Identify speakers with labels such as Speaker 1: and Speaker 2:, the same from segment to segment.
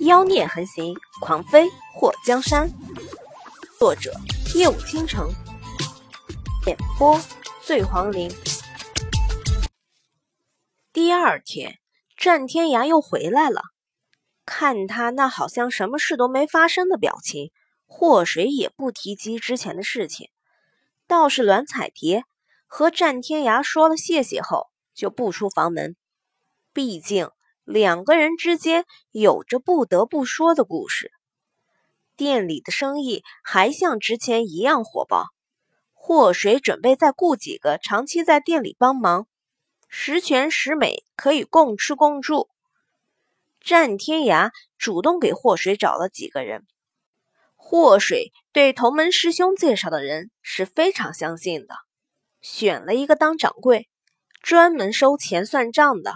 Speaker 1: 妖孽横行，狂飞祸江山。作者：夜舞倾城，演播：醉黄林。第二天，战天涯又回来了，看他那好像什么事都没发生的表情，祸水也不提及之前的事情，倒是栾彩蝶和战天涯说了谢谢后，就不出房门，毕竟。两个人之间有着不得不说的故事。店里的生意还像之前一样火爆，祸水准备再雇几个长期在店里帮忙，十全十美，可以共吃共住。战天涯主动给祸水找了几个人，祸水对同门师兄介绍的人是非常相信的，选了一个当掌柜，专门收钱算账的。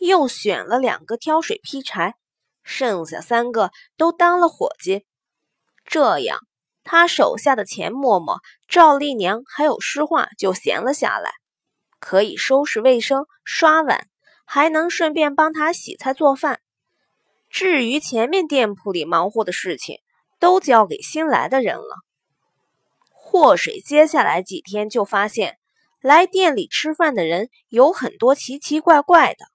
Speaker 1: 又选了两个挑水劈柴，剩下三个都当了伙计。这样，他手下的钱嬷嬷、赵丽娘还有诗画就闲了下来，可以收拾卫生、刷碗，还能顺便帮他洗菜做饭。至于前面店铺里忙活的事情，都交给新来的人了。祸水接下来几天就发现，来店里吃饭的人有很多奇奇怪怪的。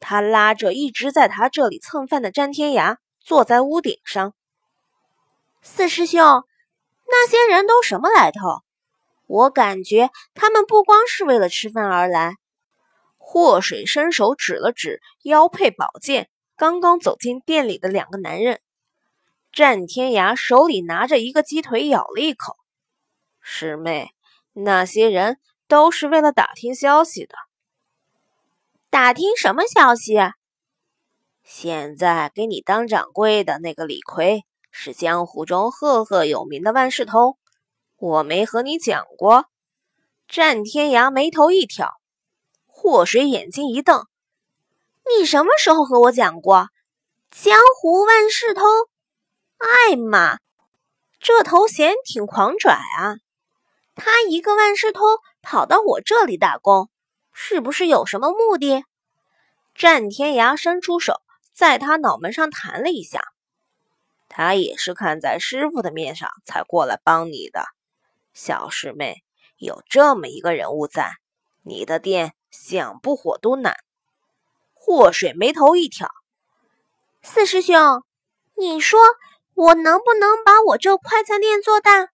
Speaker 1: 他拉着一直在他这里蹭饭的詹天涯，坐在屋顶上。四师兄，那些人都什么来头？我感觉他们不光是为了吃饭而来。祸水伸手指了指腰佩宝剑刚刚走进店里的两个男人。战天涯手里拿着一个鸡腿，咬了一口。师妹，那些人都是为了打听消息的。打听什么消息？现在给你当掌柜的那个李逵是江湖中赫赫有名的万事通，我没和你讲过？战天涯眉头一挑，祸水眼睛一瞪：“你什么时候和我讲过？江湖万事通？哎妈，这头衔挺狂拽啊！他一个万事通跑到我这里打工。”是不是有什么目的？战天涯伸出手，在他脑门上弹了一下。他也是看在师傅的面上才过来帮你的。小师妹，有这么一个人物在，你的店想不火都难。祸水眉头一挑：“四师兄，你说我能不能把我这快餐店做大？”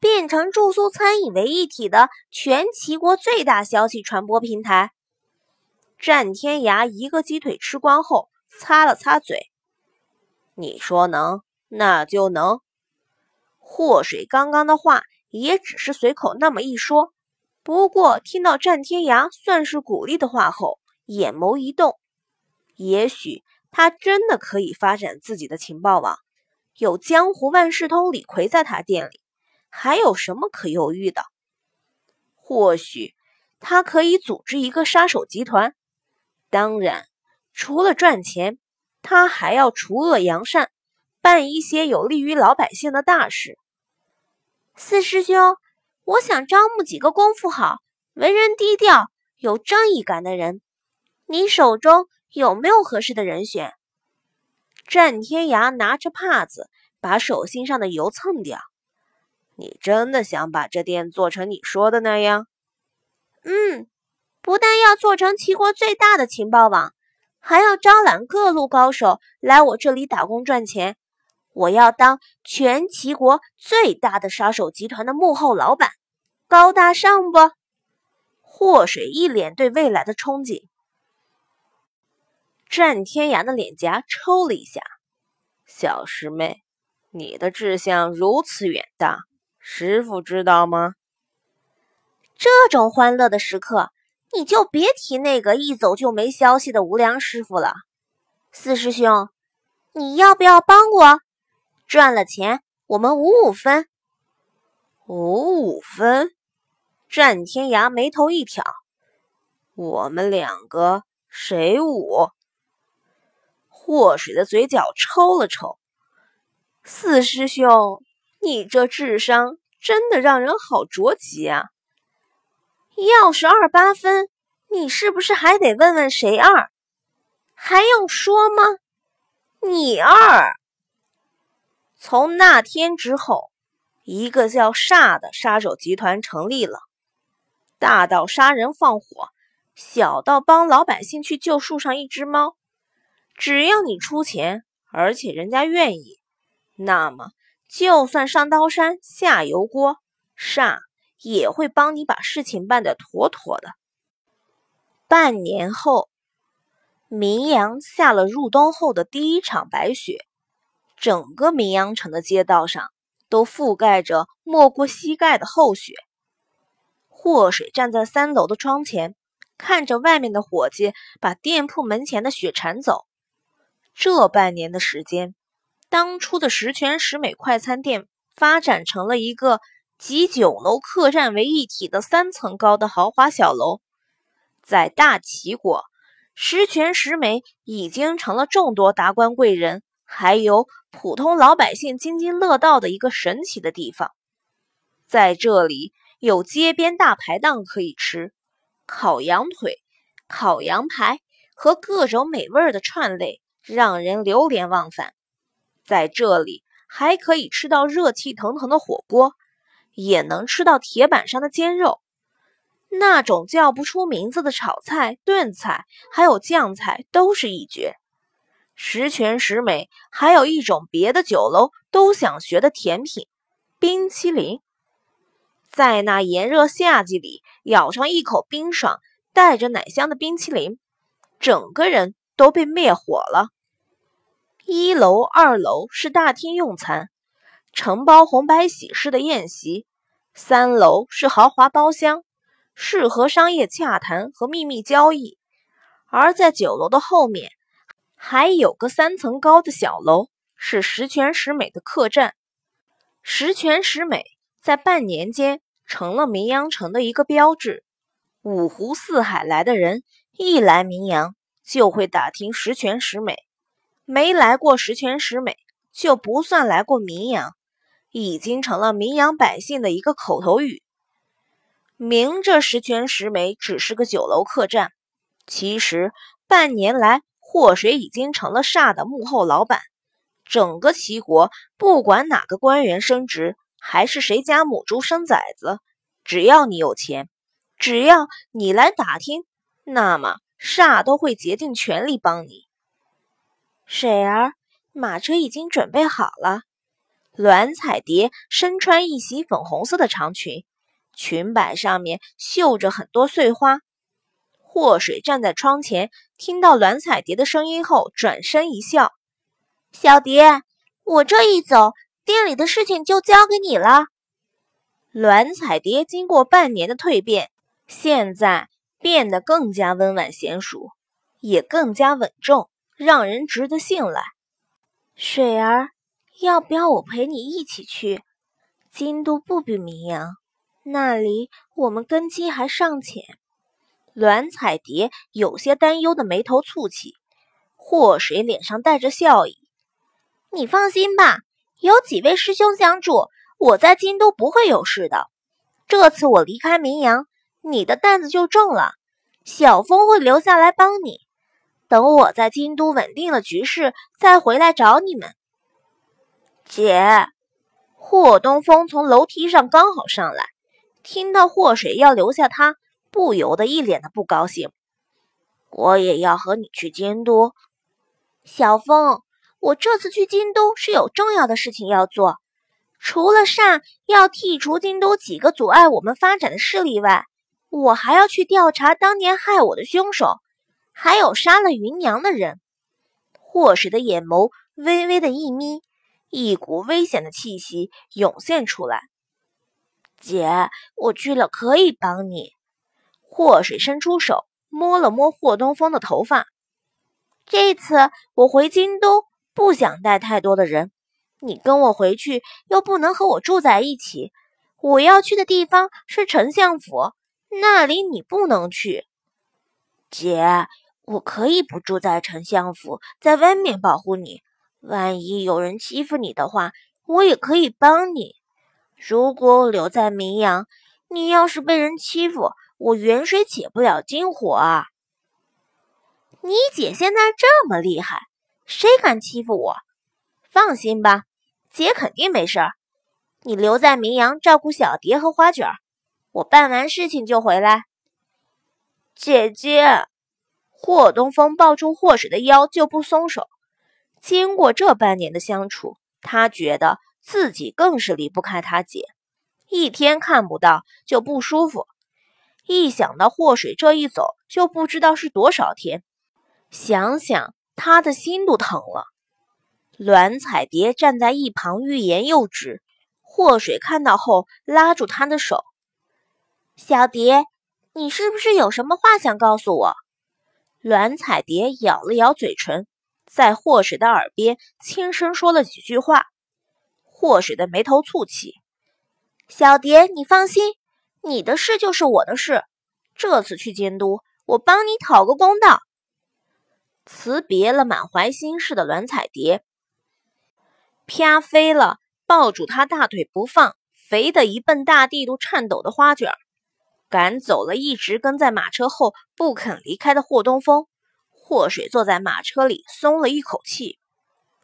Speaker 1: 变成住宿餐饮为一体的全齐国最大消息传播平台。战天涯一个鸡腿吃光后，擦了擦嘴：“你说能，那就能。”祸水刚刚的话也只是随口那么一说，不过听到战天涯算是鼓励的话后，眼眸一动，也许他真的可以发展自己的情报网。有江湖万事通李逵在他店里。还有什么可犹豫的？或许他可以组织一个杀手集团。当然，除了赚钱，他还要除恶扬善，办一些有利于老百姓的大事。四师兄，我想招募几个功夫好、为人低调、有正义感的人。你手中有没有合适的人选？战天涯拿着帕子把手心上的油蹭掉。你真的想把这店做成你说的那样？嗯，不但要做成齐国最大的情报网，还要招揽各路高手来我这里打工赚钱。我要当全齐国最大的杀手集团的幕后老板，高大上不？祸水一脸对未来的憧憬。战天涯的脸颊抽了一下，小师妹，你的志向如此远大。师傅知道吗？这种欢乐的时刻，你就别提那个一走就没消息的无良师傅了。四师兄，你要不要帮我？赚了钱，我们五五分。五五分？战天涯眉头一挑，我们两个谁五？祸水的嘴角抽了抽，四师兄。你这智商真的让人好着急啊！要是二八分，你是不是还得问问谁二？还用说吗？你二。从那天之后，一个叫煞的杀手集团成立了，大到杀人放火，小到帮老百姓去救树上一只猫，只要你出钱，而且人家愿意，那么就算上刀山下油锅，煞也会帮你把事情办得妥妥的。半年后。明阳下了入冬后的第一场白雪，整个明阳城的街道上都覆盖着没过膝盖的厚雪。祸水站在三楼的窗前，看着外面的伙计把店铺门前的雪铲走。这半年的时间，当初的十全十美快餐店发展成了一个集酒楼、客栈为一体的三层高的豪华小楼，在大齐国。十全十美已经成了众多达官贵人，还有普通老百姓津津乐道的一个神奇的地方。在这里，有街边大排档可以吃，烤羊腿、烤羊排和各种美味的串类，让人流连忘返。在这里，还可以吃到热气腾腾的火锅，也能吃到铁板上的煎肉。那种叫不出名字的炒菜、炖菜，还有酱菜，都是一绝，十全十美。还有一种别的酒楼都想学的甜品——冰淇淋，在那炎热夏季里，咬上一口冰爽、带着奶香的冰淇淋，整个人都被灭火了。一楼、二楼是大厅用餐，承包红白喜事的宴席；三楼是豪华包厢。适合商业洽谈和秘密交易，而在酒楼的后面，还有个三层高的小楼，是十全十美的客栈。十全十美在半年间成了明阳城的一个标志。五湖四海来的人一来明阳，就会打听十全十美；没来过十全十美，就不算来过明阳，已经成了明阳百姓的一个口头语。明着十全十美只是个酒楼客栈，其实半年来祸水已经成了煞的幕后老板。整个齐国，不管哪个官员升职，还是谁家母猪生崽子，只要你有钱，只要你来打听，那么煞都会竭尽全力帮你。
Speaker 2: 水儿，马车已经准备好了。
Speaker 1: 栾彩蝶身穿一袭粉红色的长裙。裙摆上面绣着很多碎花。祸水站在窗前，听到栾彩蝶的声音后，转身一笑：“
Speaker 2: 小蝶，我这一走，店里的事情就交给你了。”
Speaker 1: 栾彩蝶经过半年的蜕变，现在变得更加温婉娴熟，也更加稳重，让人值得信赖。
Speaker 2: 水儿，要不要我陪你一起去？京都不比名扬。那里我们根基还尚浅。
Speaker 1: 栾彩蝶有些担忧的眉头蹙起，祸水脸上带着笑意：“
Speaker 2: 你放心吧，有几位师兄相助，我在京都不会有事的。这次我离开名扬，你的担子就重了。小风会留下来帮你，等我在京都稳定了局势，再回来找你们。”
Speaker 1: 姐，霍东风从楼梯上刚好上来。听到祸水要留下他，不由得一脸的不高兴。
Speaker 3: 我也要和你去京都，
Speaker 2: 小风。我这次去京都是有重要的事情要做，除了善要剔除京都几个阻碍我们发展的势力外，我还要去调查当年害我的凶手，还有杀了芸娘的人。
Speaker 1: 祸水的眼眸微微的一眯，一股危险的气息涌现出来。
Speaker 3: 姐，我去了可以帮你。
Speaker 1: 祸水伸出手摸了摸霍东风的头发。
Speaker 2: 这次我回京都不想带太多的人，你跟我回去又不能和我住在一起。我要去的地方是丞相府，那里你不能去。
Speaker 3: 姐，我可以不住在丞相府，在外面保护你。万一有人欺负你的话，我也可以帮你。如果我留在明阳，你要是被人欺负，我远水解不了近火啊！
Speaker 2: 你姐现在这么厉害，谁敢欺负我？放心吧，姐肯定没事儿。你留在明阳照顾小蝶和花卷儿，我办完事情就回来。
Speaker 3: 姐姐，
Speaker 2: 霍东风抱住霍水的腰就不松手。经过这半年的相处，他觉得自己更是离不开他姐，一天看不到就不舒服。一想到霍水这一走，就不知道是多少天，想想他的心都疼了。栾彩蝶站在一旁欲言又止，霍水看到后拉住他的手：“小蝶。”你是不是有什么话想告诉我？栾彩蝶咬了咬嘴唇，在霍水的耳边轻声说了几句话。霍水的眉头蹙起：“小蝶，你放心，你的事就是我的事。这次去京都，我帮你讨个公道。”辞别了满怀心事的栾彩蝶，啪飞了，抱住他大腿不放，肥的一蹦大地都颤抖的花卷。赶走了一直跟在马车后不肯离开的霍东风，霍水坐在马车里松了一口气。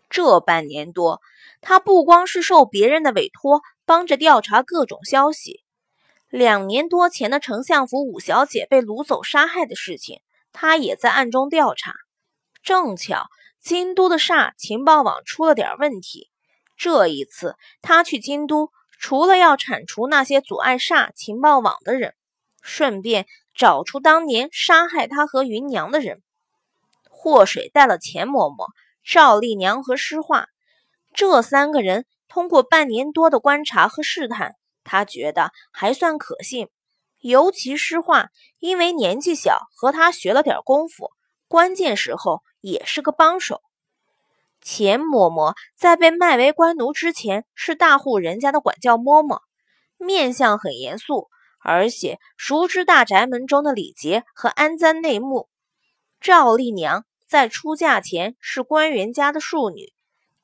Speaker 2: 这半年多，他不光是受别人的委托，帮着调查各种消息。两年多前的丞相府五小姐被掳走杀害的事情，他也在暗中调查。正巧京都的煞情报网出了点问题，这一次他去京都，除了要铲除那些阻碍煞情报网的人。顺便找出当年杀害他和芸娘的人。祸水带了钱嬷嬷、赵丽娘和诗画这三个人，通过半年多的观察和试探，他觉得还算可信。尤其诗画，因为年纪小，和他学了点功夫，关键时候也是个帮手。钱嬷嬷在被卖为官奴之前，是大户人家的管教嬷嬷，面相很严肃。而且熟知大宅门中的礼节和安簪内幕。赵丽娘在出嫁前是官员家的庶女，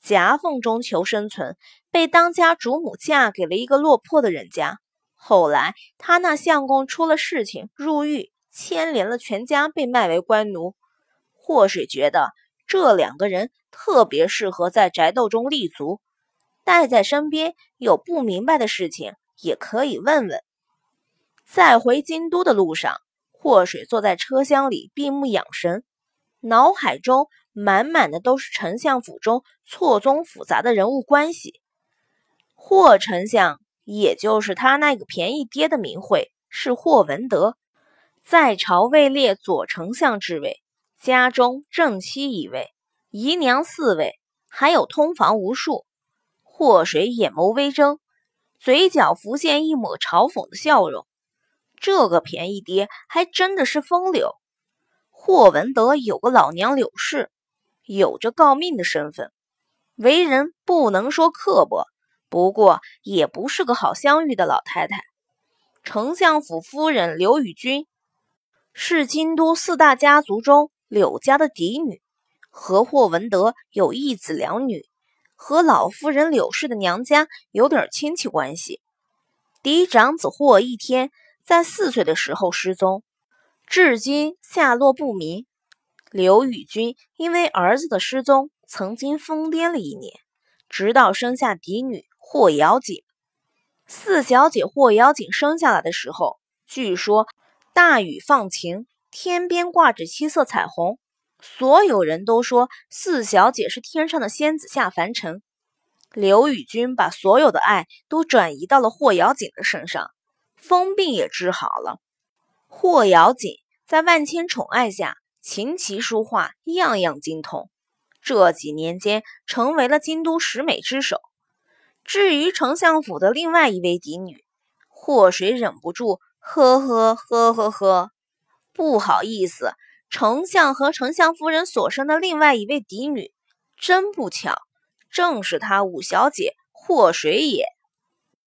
Speaker 2: 夹缝中求生存，被当家主母嫁给了一个落魄的人家。后来她那相公出了事情入狱，牵连了全家，被卖为官奴。或是觉得这两个人特别适合在宅斗中立足，带在身边，有不明白的事情也可以问问。在回京都的路上，霍水坐在车厢里闭目养神，脑海中满满的都是丞相府中错综复杂的人物关系。霍丞相，也就是他那个便宜爹的名讳是霍文德，在朝位列左丞相之位，家中正妻一位，姨娘四位，还有通房无数。霍水眼眸微睁，嘴角浮现一抹嘲讽的笑容。这个便宜爹还真的是风流。霍文德有个老娘柳氏，有着诰命的身份，为人不能说刻薄，不过也不是个好相遇的老太太。丞相府夫人刘宇君是京都四大家族中柳家的嫡女，和霍文德有一子两女，和老夫人柳氏的娘家有点亲戚关系。嫡长子霍一天。在四岁的时候失踪，至今下落不明。刘宇君因为儿子的失踪，曾经疯癫了一年，直到生下嫡女霍瑶锦。四小姐霍瑶锦生下来的时候，据说大雨放晴，天边挂着七色彩虹，所有人都说四小姐是天上的仙子下凡尘。刘宇君把所有的爱都转移到了霍瑶锦的身上。疯病也治好了。霍瑶锦在万千宠爱下，琴棋书画样样精通。这几年间，成为了京都十美之首。至于丞相府的另外一位嫡女，霍水忍不住呵呵呵呵呵，不好意思，丞相和丞相夫人所生的另外一位嫡女，真不巧，正是他五小姐霍水也。